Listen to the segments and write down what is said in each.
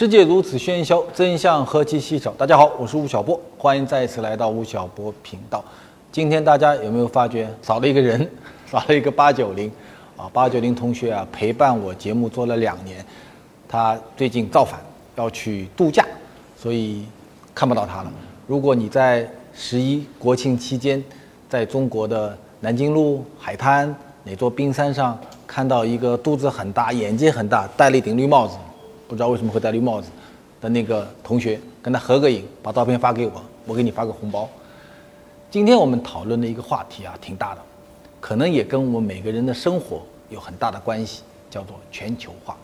世界如此喧嚣，真相何其稀少。大家好，我是吴晓波，欢迎再次来到吴晓波频道。今天大家有没有发觉少了一个人，少了一个八九零啊？八九零同学啊，陪伴我节目做了两年，他最近造反要去度假，所以看不到他了。如果你在十一国庆期间，在中国的南京路海滩哪座冰山上看到一个肚子很大、眼睛很大、戴了一顶绿帽子。不知道为什么会戴绿帽子的那个同学，跟他合个影，把照片发给我，我给你发个红包。今天我们讨论的一个话题啊，挺大的，可能也跟我们每个人的生活有很大的关系，叫做全球化。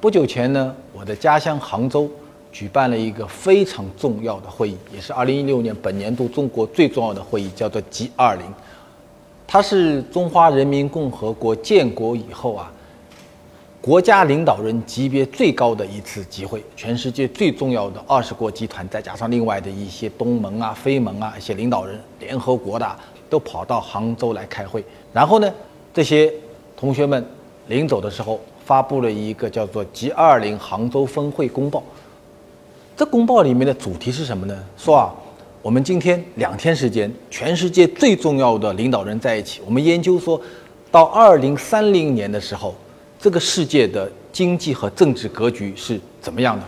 不久前呢，我的家乡杭州举办了一个非常重要的会议，也是2016年本年度中国最重要的会议，叫做 G20。它是中华人民共和国建国以后啊。国家领导人级别最高的一次集会，全世界最重要的二十国集团，再加上另外的一些东盟啊、非盟啊一些领导人，联合国的都跑到杭州来开会。然后呢，这些同学们临走的时候，发布了一个叫做 “G20 杭州峰会公报”。这公报里面的主题是什么呢？说啊，我们今天两天时间，全世界最重要的领导人在一起，我们研究说，到二零三零年的时候。这个世界的经济和政治格局是怎么样的？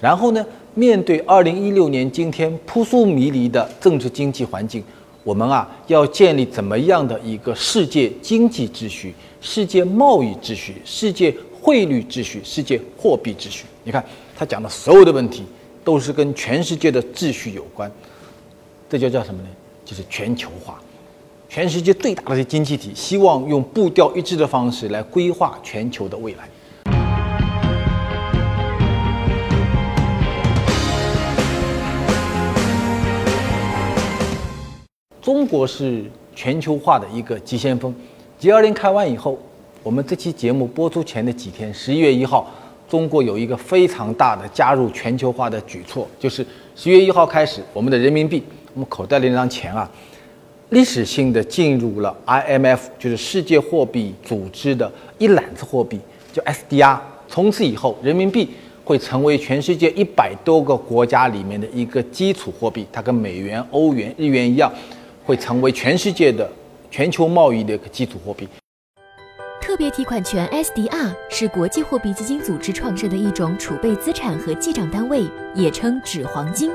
然后呢，面对二零一六年今天扑朔迷离的政治经济环境，我们啊要建立怎么样的一个世界经济秩序、世界贸易秩序、世界汇率秩序、世界货币秩序？你看他讲的所有的问题都是跟全世界的秩序有关，这就叫什么呢？就是全球化。全世界最大的经济体希望用步调一致的方式来规划全球的未来。中国是全球化的一个急先锋。G20 开完以后，我们这期节目播出前的几天，十一月一号，中国有一个非常大的加入全球化的举措，就是十月一号开始，我们的人民币，我们口袋里那张钱啊。历史性的进入了 IMF，就是世界货币组织的一揽子货币，叫 SDR。从此以后，人民币会成为全世界一百多个国家里面的一个基础货币。它跟美元、欧元、日元一样，会成为全世界的全球贸易的一个基础货币。特别提款权 SDR 是国际货币基金组织创设的一种储备资产和记账单位，也称纸黄金。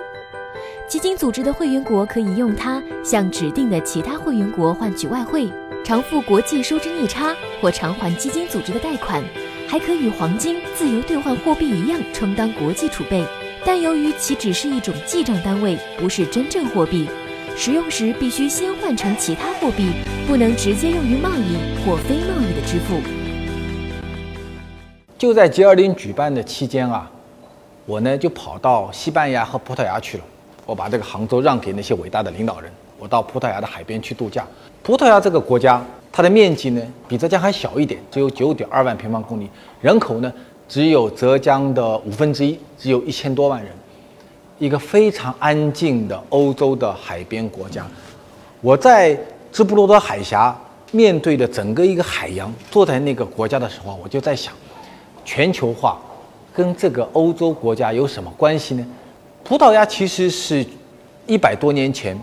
基金组织的会员国可以用它向指定的其他会员国换取外汇，偿付国际收支逆差或偿还基金组织的贷款，还可与黄金自由兑换货币一样充当国际储备。但由于其只是一种记账单位，不是真正货币，使用时必须先换成其他货币，不能直接用于贸易或非贸易的支付。就在 G20 举办的期间啊，我呢就跑到西班牙和葡萄牙去了。我把这个杭州让给那些伟大的领导人。我到葡萄牙的海边去度假。葡萄牙这个国家，它的面积呢比浙江还小一点，只有九点二万平方公里，人口呢只有浙江的五分之一，只有一千多万人，一个非常安静的欧洲的海边国家。我在直布罗陀海峡面对着整个一个海洋，坐在那个国家的时候，我就在想，全球化跟这个欧洲国家有什么关系呢？葡萄牙其实是一百多年前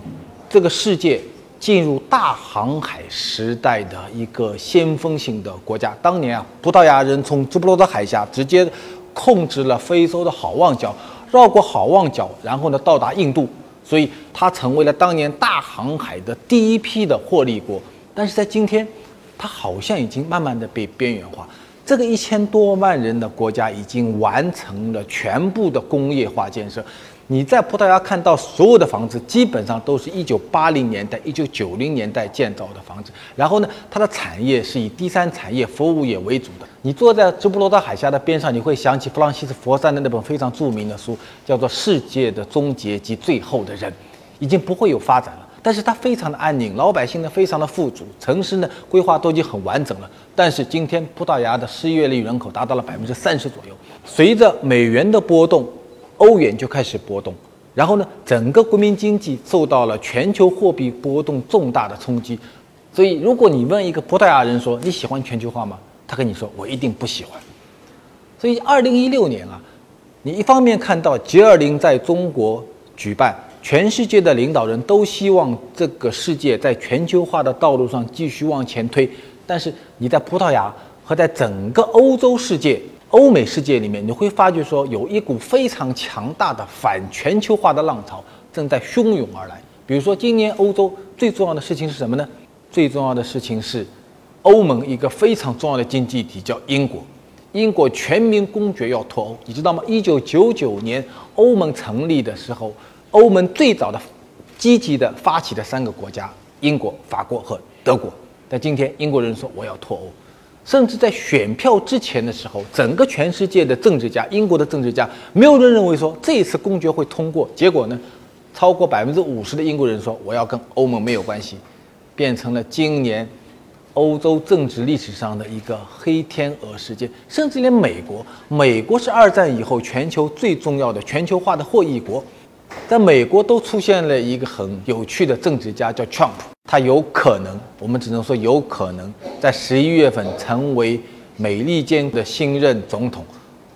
这个世界进入大航海时代的一个先锋性的国家。当年啊，葡萄牙人从直布罗陀海峡直接控制了非洲的好望角，绕过好望角，然后呢到达印度，所以它成为了当年大航海的第一批的获利国。但是在今天，它好像已经慢慢的被边缘化。这个一千多万人的国家已经完成了全部的工业化建设。你在葡萄牙看到所有的房子，基本上都是一九八零年代、一九九零年代建造的房子。然后呢，它的产业是以第三产业、服务业为主的。你坐在直布罗陀海峡的边上，你会想起弗朗西斯·佛山的那本非常著名的书，叫做《世界的终结及最后的人》，已经不会有发展了。但是它非常的安宁，老百姓呢非常的富足，城市呢规划都已经很完整了。但是今天葡萄牙的失业率人口达到了百分之三十左右，随着美元的波动。欧元就开始波动，然后呢，整个国民经济受到了全球货币波动重大的冲击。所以，如果你问一个葡萄牙人说你喜欢全球化吗？他跟你说我一定不喜欢。所以，二零一六年啊，你一方面看到 G20 在中国举办，全世界的领导人都希望这个世界在全球化的道路上继续往前推，但是你在葡萄牙和在整个欧洲世界、欧美世界里面，你会发觉说有一股非常强大的反全球化的浪潮正在汹涌而来。比如说，今年欧洲最重要的事情是什么呢？最重要的事情是欧盟一个非常重要的经济体叫英国。英国全民公决要脱欧，你知道吗？一九九九年欧盟成立的时候，欧盟最早的积极的发起的三个国家，英国、法国和德国。但今天英国人说我要脱欧，甚至在选票之前的时候，整个全世界的政治家，英国的政治家，没有人认为说这一次公决会通过。结果呢，超过百分之五十的英国人说我要跟欧盟没有关系，变成了今年。欧洲政治历史上的一个黑天鹅事件，甚至连美国，美国是二战以后全球最重要的全球化的获益国，在美国都出现了一个很有趣的政治家，叫 Trump，他有可能，我们只能说有可能在十一月份成为美利坚的新任总统。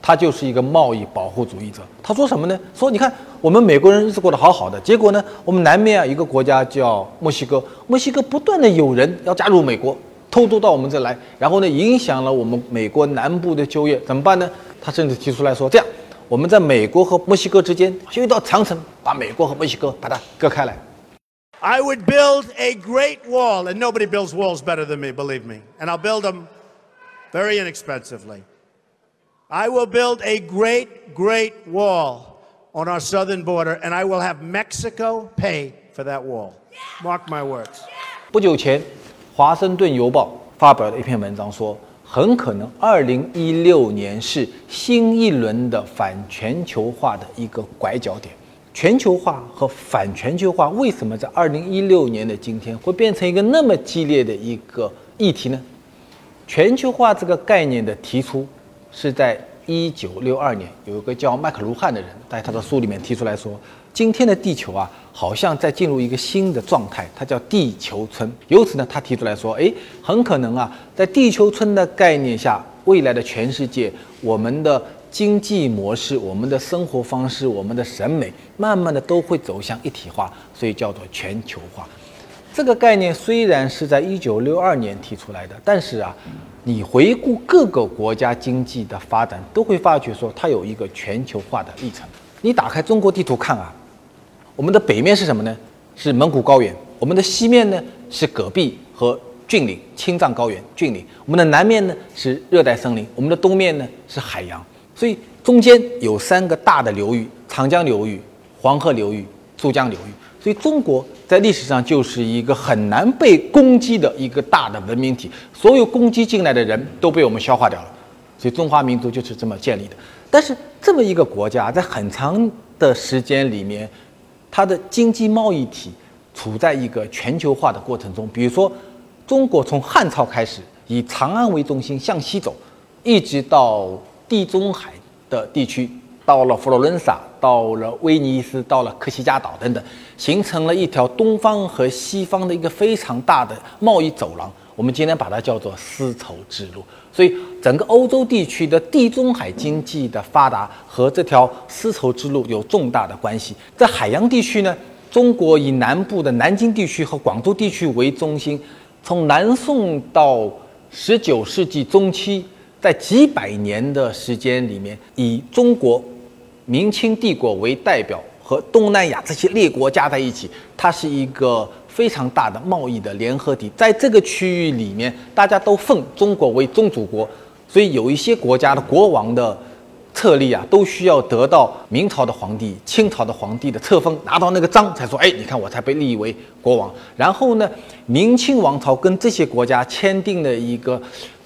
他就是一个贸易保护主义者。他说什么呢？说你看我们美国人日子过得好好的，结果呢，我们南面啊一个国家叫墨西哥，墨西哥不断的有人要加入美国，偷渡到我们这来，然后呢影响了我们美国南部的就业，怎么办呢？他甚至提出来说，这样我们在美国和墨西哥之间修一道长城，把美国和墨西哥把它隔开来。I would build a great wall, and nobody builds walls better than me, believe me, and I'll build them very inexpensively. I will build a great, great wall on our southern border, and I will have Mexico pay for that wall. Mark my words. 不久前，《华盛顿邮报》发表了一篇文章，说很可能2016年是新一轮的反全球化的一个拐角点。 全球化和反全球化为什么在2016年的今天会变成一个那么激烈的一个议题呢？全球化这个概念的提出。是在一九六二年，有一个叫麦克卢汉的人，在他的书里面提出来说，今天的地球啊，好像在进入一个新的状态，它叫地球村。由此呢，他提出来说，哎，很可能啊，在地球村的概念下，未来的全世界，我们的经济模式、我们的生活方式、我们的审美，慢慢的都会走向一体化，所以叫做全球化。这个概念虽然是在一九六二年提出来的，但是啊。你回顾各个国家经济的发展，都会发觉说它有一个全球化的历程。你打开中国地图看啊，我们的北面是什么呢？是蒙古高原。我们的西面呢是戈壁和峻岭，青藏高原峻岭。我们的南面呢是热带森林。我们的东面呢是海洋。所以中间有三个大的流域：长江流域、黄河流域、珠江流域。所以中国。在历史上就是一个很难被攻击的一个大的文明体，所有攻击进来的人都被我们消化掉了，所以中华民族就是这么建立的。但是这么一个国家在很长的时间里面，它的经济贸易体处在一个全球化的过程中。比如说，中国从汉朝开始以长安为中心向西走，一直到地中海的地区。到了佛罗伦萨，到了威尼斯，到了科西嘉岛等等，形成了一条东方和西方的一个非常大的贸易走廊。我们今天把它叫做丝绸之路。所以，整个欧洲地区的地中海经济的发达和这条丝绸之路有重大的关系。在海洋地区呢，中国以南部的南京地区和广州地区为中心，从南宋到十九世纪中期，在几百年的时间里面，以中国。明清帝国为代表和东南亚这些列国加在一起，它是一个非常大的贸易的联合体。在这个区域里面，大家都奉中国为宗主国，所以有一些国家的国王的册立啊，都需要得到明朝的皇帝、清朝的皇帝的册封，拿到那个章才说，哎，你看我才被立为国王。然后呢，明清王朝跟这些国家签订了一个。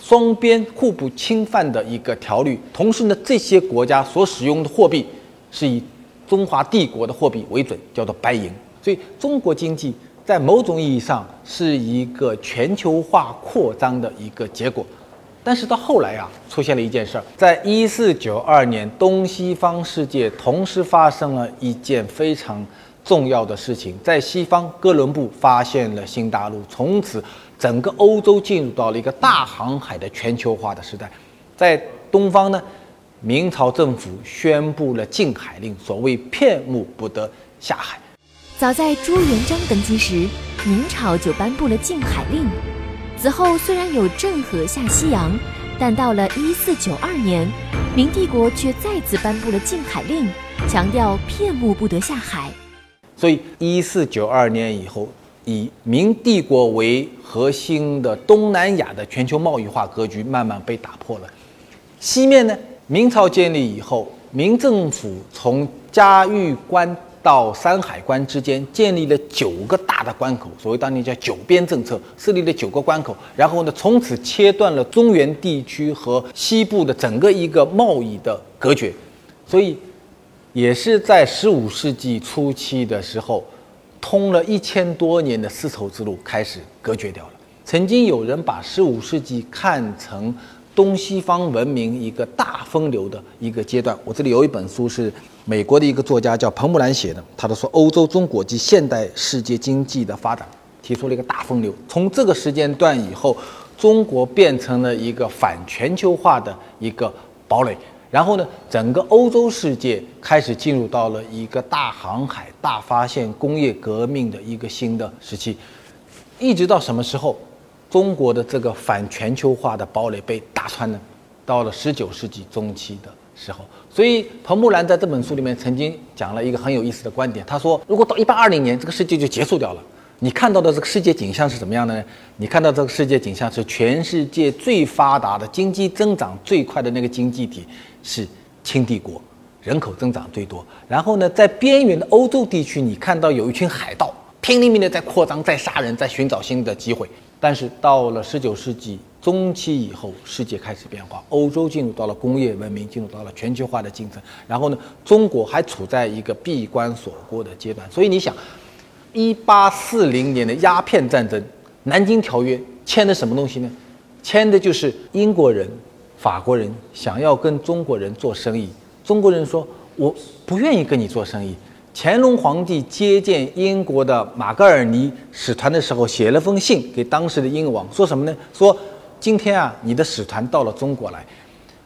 双边互不侵犯的一个条律，同时呢，这些国家所使用的货币是以中华帝国的货币为准，叫做白银。所以，中国经济在某种意义上是一个全球化扩张的一个结果。但是到后来啊，出现了一件事儿，在一四九二年，东西方世界同时发生了一件非常重要的事情，在西方，哥伦布发现了新大陆，从此。整个欧洲进入到了一个大航海的全球化的时代，在东方呢，明朝政府宣布了禁海令，所谓片木不得下海。早在朱元璋登基时，明朝就颁布了禁海令。此后虽然有郑和下西洋，但到了一四九二年，明帝国却再次颁布了禁海令，强调片木不得下海。所以，一四九二年以后，以明帝国为核心的东南亚的全球贸易化格局慢慢被打破了。西面呢，明朝建立以后，明政府从嘉峪关。到山海关之间建立了九个大的关口，所谓当年叫九边政策，设立了九个关口，然后呢，从此切断了中原地区和西部的整个一个贸易的隔绝，所以也是在十五世纪初期的时候，通了一千多年的丝绸之路开始隔绝掉了。曾经有人把十五世纪看成东西方文明一个大分流的一个阶段。我这里有一本书是。美国的一个作家叫彭木兰写的，他都说欧洲中国及现代世界经济的发展提出了一个大分流。从这个时间段以后，中国变成了一个反全球化的一个堡垒。然后呢，整个欧洲世界开始进入到了一个大航海、大发现、工业革命的一个新的时期。一直到什么时候，中国的这个反全球化的堡垒被打穿呢？到了十九世纪中期的时候。所以，彭木兰在这本书里面曾经讲了一个很有意思的观点。他说，如果到一八二零年，这个世界就结束掉了，你看到的这个世界景象是怎么样的呢？你看到这个世界景象是全世界最发达的、经济增长最快的那个经济体是清帝国，人口增长最多。然后呢，在边缘的欧洲地区，你看到有一群海盗拼命命的在扩张、在杀人、在寻找新的机会。但是到了十九世纪。中期以后，世界开始变化，欧洲进入到了工业文明，进入到了全球化的进程。然后呢，中国还处在一个闭关锁国的阶段。所以你想，一八四零年的鸦片战争，南京条约签的什么东西呢？签的就是英国人、法国人想要跟中国人做生意，中国人说我不愿意跟你做生意。乾隆皇帝接见英国的马格尔尼使团的时候，写了封信给当时的英王，说什么呢？说。今天啊，你的使团到了中国来，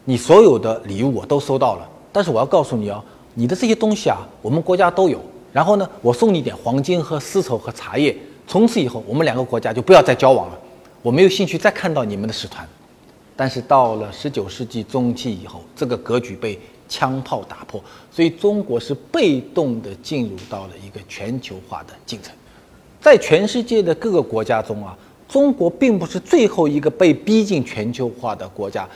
你所有的礼物我都收到了。但是我要告诉你哦，你的这些东西啊，我们国家都有。然后呢，我送你一点黄金和丝绸和茶叶。从此以后，我们两个国家就不要再交往了。我没有兴趣再看到你们的使团。但是到了十九世纪中期以后，这个格局被枪炮打破，所以中国是被动的进入到了一个全球化的进程。在全世界的各个国家中啊。中国并不是最后一个被逼进全球化的国家，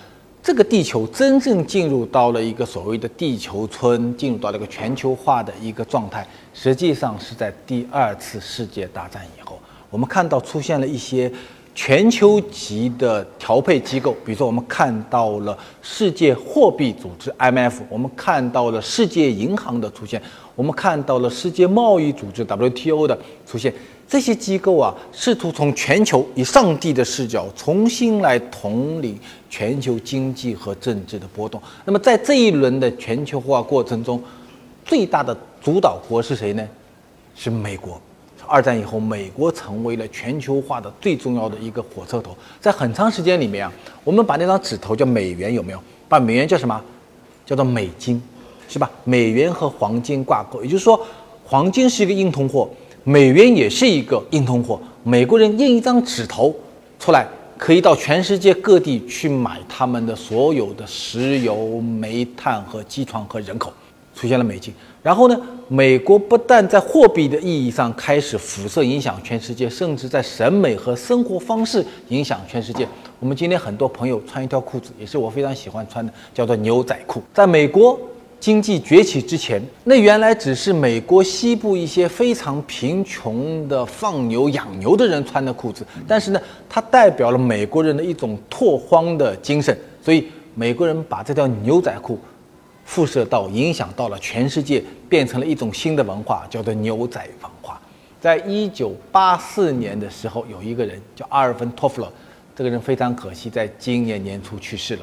这个地球真正进入到了一个所谓的地球村，进入到了一个全球化的一个状态，实际上是在第二次世界大战以后，我们看到出现了一些全球级的调配机构，比如说我们看到了世界货币组织 IMF，我们看到了世界银行的出现，我们看到了世界贸易组织 WTO 的出现。这些机构啊，试图从全球以上帝的视角重新来统领全球经济和政治的波动。那么，在这一轮的全球化过程中，最大的主导国是谁呢？是美国。二战以后，美国成为了全球化的最重要的一个火车头。在很长时间里面啊，我们把那张纸头叫美元，有没有？把美元叫什么？叫做美金，是吧？美元和黄金挂钩，也就是说，黄金是一个硬通货。美元也是一个硬通货，美国人印一张纸头出来，可以到全世界各地去买他们的所有的石油、煤炭和机床和人口，出现了美金。然后呢，美国不但在货币的意义上开始辐射影响全世界，甚至在审美和生活方式影响全世界。我们今天很多朋友穿一条裤子，也是我非常喜欢穿的，叫做牛仔裤。在美国。经济崛起之前，那原来只是美国西部一些非常贫穷的放牛养牛的人穿的裤子，但是呢，它代表了美国人的一种拓荒的精神，所以美国人把这条牛仔裤辐射到、影响到了全世界，变成了一种新的文化，叫做牛仔文化。在一九八四年的时候，有一个人叫阿尔芬·托夫勒，这个人非常可惜，在今年年初去世了。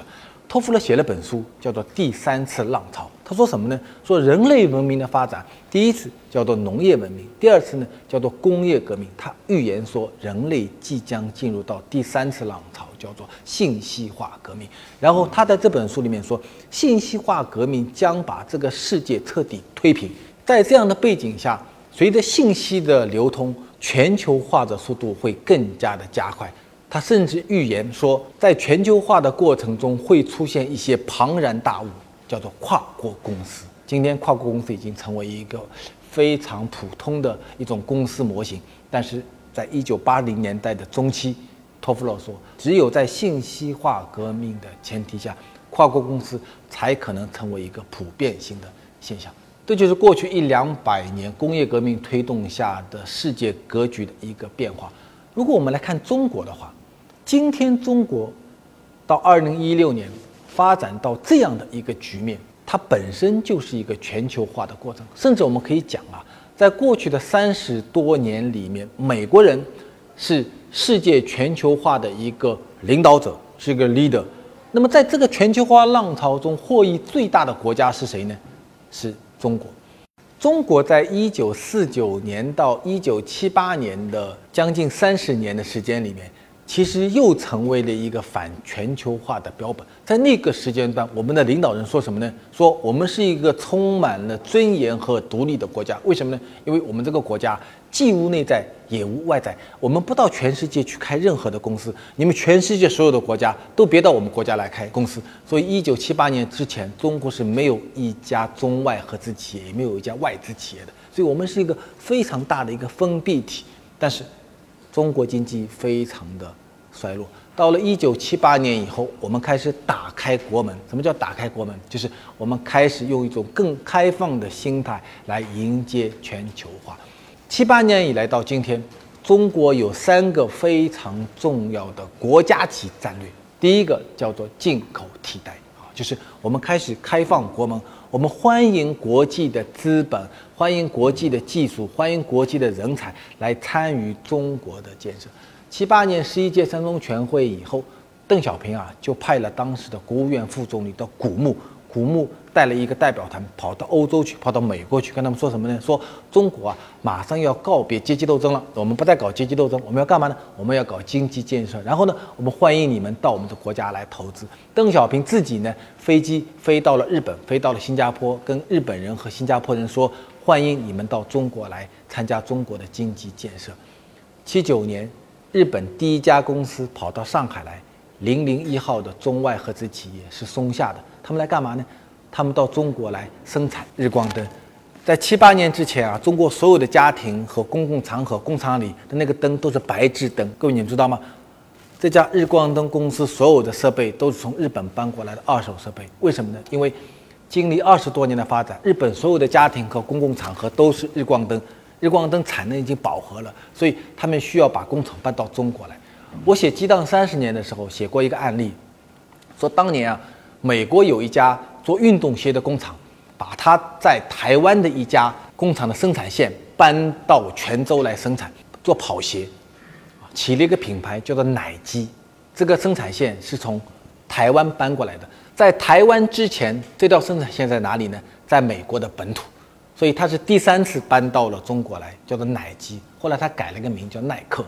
托夫勒写了本书，叫做《第三次浪潮》。他说什么呢？说人类文明的发展，第一次叫做农业文明，第二次呢叫做工业革命。他预言说，人类即将进入到第三次浪潮，叫做信息化革命。然后他在这本书里面说，信息化革命将把这个世界彻底推平。在这样的背景下，随着信息的流通，全球化的速度会更加的加快。他甚至预言说，在全球化的过程中会出现一些庞然大物，叫做跨国公司。今天，跨国公司已经成为一个非常普通的一种公司模型。但是在一九八零年代的中期，托夫勒说，只有在信息化革命的前提下，跨国公司才可能成为一个普遍性的现象。这就是过去一两百年工业革命推动下的世界格局的一个变化。如果我们来看中国的话，今天中国到二零一六年发展到这样的一个局面，它本身就是一个全球化的过程。甚至我们可以讲啊，在过去的三十多年里面，美国人是世界全球化的一个领导者，是一个 leader。那么在这个全球化浪潮中获益最大的国家是谁呢？是中国。中国在一九四九年到一九七八年的将近三十年的时间里面。其实又成为了一个反全球化的标本。在那个时间段，我们的领导人说什么呢？说我们是一个充满了尊严和独立的国家。为什么呢？因为我们这个国家既无内在也无外在，我们不到全世界去开任何的公司。你们全世界所有的国家都别到我们国家来开公司。所以，一九七八年之前，中国是没有一家中外合资企业，也没有一家外资企业的。所以我们是一个非常大的一个封闭体。但是。中国经济非常的衰落，到了一九七八年以后，我们开始打开国门。什么叫打开国门？就是我们开始用一种更开放的心态来迎接全球化。七八年以来到今天，中国有三个非常重要的国家级战略。第一个叫做进口替代啊，就是我们开始开放国门。我们欢迎国际的资本，欢迎国际的技术，欢迎国际的人才来参与中国的建设。七八年十一届三中全会以后，邓小平啊就派了当时的国务院副总理到古牧。古牧带了一个代表团跑到欧洲去，跑到美国去，跟他们说什么呢？说中国啊，马上要告别阶级斗争了，我们不再搞阶级斗争，我们要干嘛呢？我们要搞经济建设。然后呢，我们欢迎你们到我们的国家来投资。邓小平自己呢，飞机飞到了日本，飞到了新加坡，跟日本人和新加坡人说，欢迎你们到中国来参加中国的经济建设。七九年，日本第一家公司跑到上海来，零零一号的中外合资企业是松下的。他们来干嘛呢？他们到中国来生产日光灯。在七八年之前啊，中国所有的家庭和公共场合、工厂里的那个灯都是白炽灯。各位你们知道吗？这家日光灯公司所有的设备都是从日本搬过来的二手设备。为什么呢？因为经历二十多年的发展，日本所有的家庭和公共场合都是日光灯，日光灯产能已经饱和了，所以他们需要把工厂搬到中国来。我写《激荡三十年》的时候写过一个案例，说当年啊。美国有一家做运动鞋的工厂，把他在台湾的一家工厂的生产线搬到泉州来生产做跑鞋，起了一个品牌叫做奶基。这个生产线是从台湾搬过来的，在台湾之前这条生产线在哪里呢？在美国的本土，所以他是第三次搬到了中国来，叫做奶基。后来他改了个名叫耐克，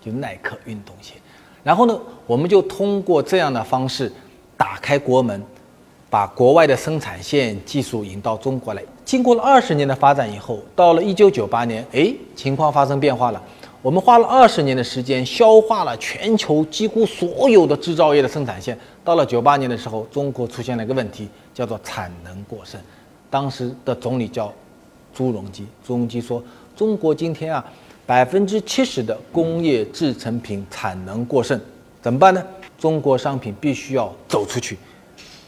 就耐克运动鞋。然后呢，我们就通过这样的方式。打开国门，把国外的生产线技术引到中国来。经过了二十年的发展以后，到了一九九八年，哎，情况发生变化了。我们花了二十年的时间，消化了全球几乎所有的制造业的生产线。到了九八年的时候，中国出现了一个问题，叫做产能过剩。当时的总理叫朱镕基，朱镕基说：“中国今天啊，百分之七十的工业制成品产能过剩，怎么办呢？”中国商品必须要走出去，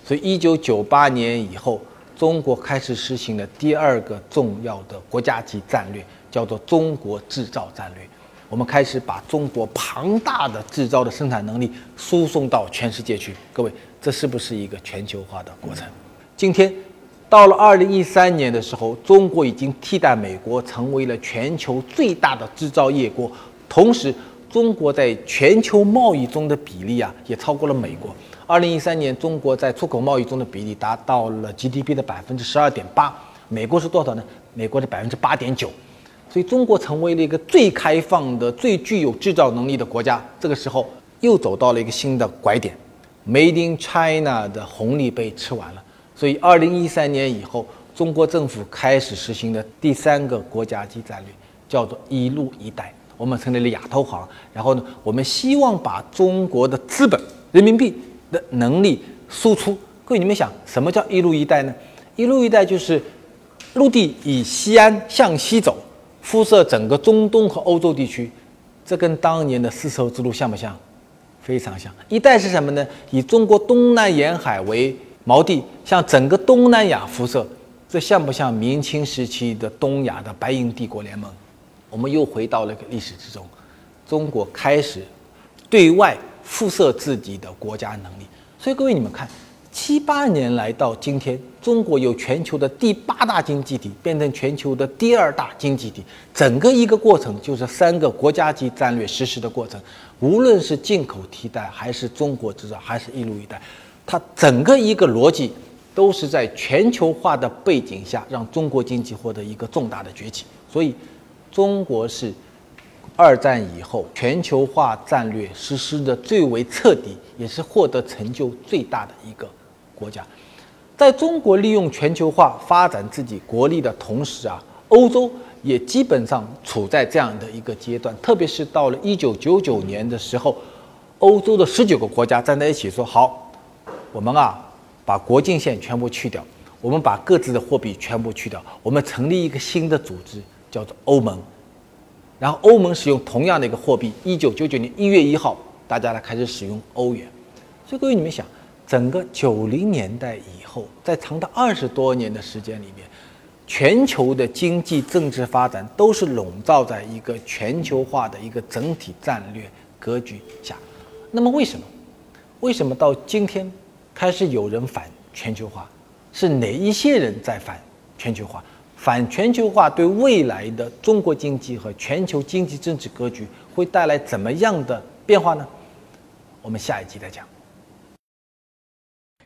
所以一九九八年以后，中国开始实行了第二个重要的国家级战略，叫做“中国制造战略”。我们开始把中国庞大的制造的生产能力输送到全世界去。各位，这是不是一个全球化的过程？今天到了二零一三年的时候，中国已经替代美国成为了全球最大的制造业国，同时。中国在全球贸易中的比例啊，也超过了美国。二零一三年，中国在出口贸易中的比例达到了 GDP 的百分之十二点八，美国是多少呢？美国的百分之八点九，所以中国成为了一个最开放的、最具有制造能力的国家。这个时候又走到了一个新的拐点，Made in China 的红利被吃完了。所以二零一三年以后，中国政府开始实行的第三个国家级战略叫做“一路一带”，我们成立了亚投行。然后呢，我们希望把中国的资本、人民币的能力输出。各位，你们想，什么叫“一路一带”呢？“一路一带”就是陆地以西安向西走，辐射整个中东和欧洲地区。这跟当年的丝绸之路像不像？非常像。“一带”是什么呢？以中国东南沿海为锚地，向整个东南亚辐射。这像不像明清时期的东亚的白银帝国联盟？我们又回到了个历史之中，中国开始对外辐射自己的国家能力。所以各位，你们看，七八年来到今天，中国由全球的第八大经济体变成全球的第二大经济体，整个一个过程就是三个国家级战略实施的过程。无论是进口替代，还是中国制造，还是一路一带，它整个一个逻辑。都是在全球化的背景下，让中国经济获得一个重大的崛起。所以，中国是二战以后全球化战略实施的最为彻底，也是获得成就最大的一个国家。在中国利用全球化发展自己国力的同时啊，欧洲也基本上处在这样的一个阶段。特别是到了一九九九年的时候，欧洲的十九个国家站在一起说：“好，我们啊。”把国境线全部去掉，我们把各自的货币全部去掉，我们成立一个新的组织，叫做欧盟。然后欧盟使用同样的一个货币。一九九九年一月一号，大家来开始使用欧元。所以各位你们想，整个九零年代以后，在长达二十多年的时间里面，全球的经济政治发展都是笼罩在一个全球化的一个整体战略格局下。那么为什么？为什么到今天？开始有人反全球化，是哪一些人在反全球化？反全球化对未来的中国经济和全球经济政治格局会带来怎么样的变化呢？我们下一集再讲。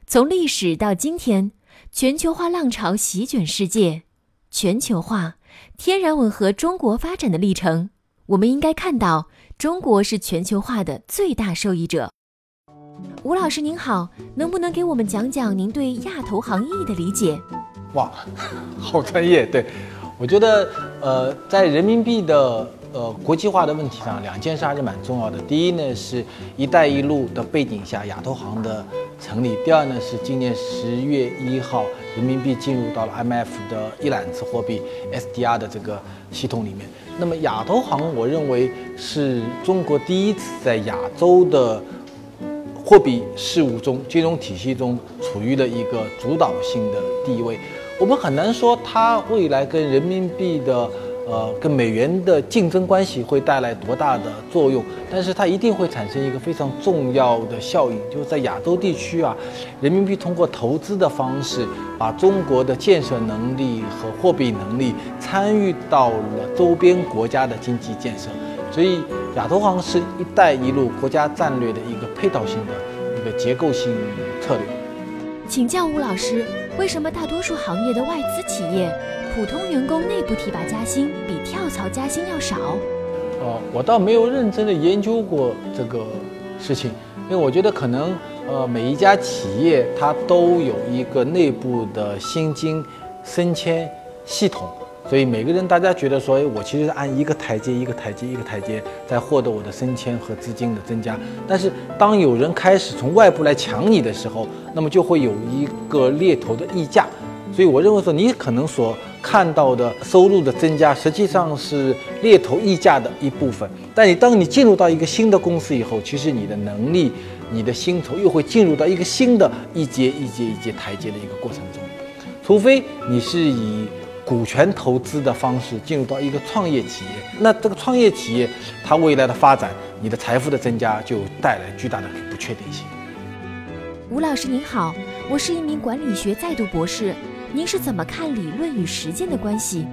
从历史到今天，全球化浪潮席卷世界，全球化天然吻合中国发展的历程。我们应该看到，中国是全球化的最大受益者。吴老师您好，能不能给我们讲讲您对亚投行意义的理解？哇，好专业！对，我觉得呃，在人民币的呃国际化的问题上，两件事还是蛮重要的。第一呢，是一带一路的背景下亚投行的成立；第二呢，是今年十月一号人民币进入到了 M F 的一揽子货币 S D R 的这个系统里面。那么亚投行，我认为是中国第一次在亚洲的。货币事务中，金融体系中处于的一个主导性的地位，我们很难说它未来跟人民币的，呃，跟美元的竞争关系会带来多大的作用，但是它一定会产生一个非常重要的效应，就是在亚洲地区啊，人民币通过投资的方式，把中国的建设能力和货币能力参与到了周边国家的经济建设。所以，亚投行是一带一路国家战略的一个配套性的一个结构性策略。请教吴老师，为什么大多数行业的外资企业，普通员工内部提拔加薪比跳槽加薪要少？哦，我倒没有认真的研究过这个事情，因为我觉得可能，呃，每一家企业它都有一个内部的薪金升迁系统。所以每个人，大家觉得说，哎，我其实是按一个台阶一个台阶一个台阶在获得我的升迁和资金的增加。但是当有人开始从外部来抢你的时候，那么就会有一个猎头的溢价。所以我认为说，你可能所看到的收入的增加，实际上是猎头溢价的一部分。但你当你进入到一个新的公司以后，其实你的能力、你的薪酬又会进入到一个新的一阶一阶一阶台阶的一个过程中，除非你是以。股权投资的方式进入到一个创业企业，那这个创业企业它未来的发展，你的财富的增加就带来巨大的不确定性。吴老师您好，我是一名管理学在读博士，您是怎么看理论与实践的关系？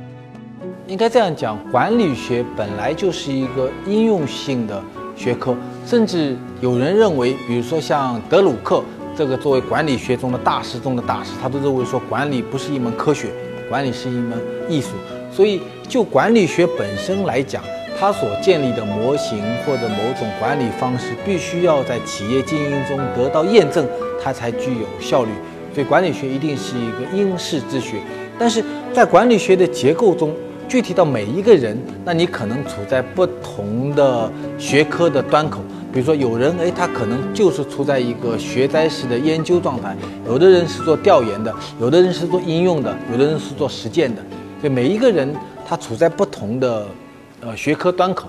应该这样讲，管理学本来就是一个应用性的学科，甚至有人认为，比如说像德鲁克，这个作为管理学中的大师中的大师，他都认为说管理不是一门科学，管理是一门艺术。所以就管理学本身来讲，它所建立的模型或者某种管理方式，必须要在企业经营中得到验证，它才具有效率。所以管理学一定是一个因式之学。但是在管理学的结构中，具体到每一个人，那你可能处在不同的学科的端口。比如说，有人哎，他可能就是处在一个学呆式的研究状态；有的人是做调研的，有的人是做应用的，有的人是做实践的。所以每一个人他处在不同的呃学科端口。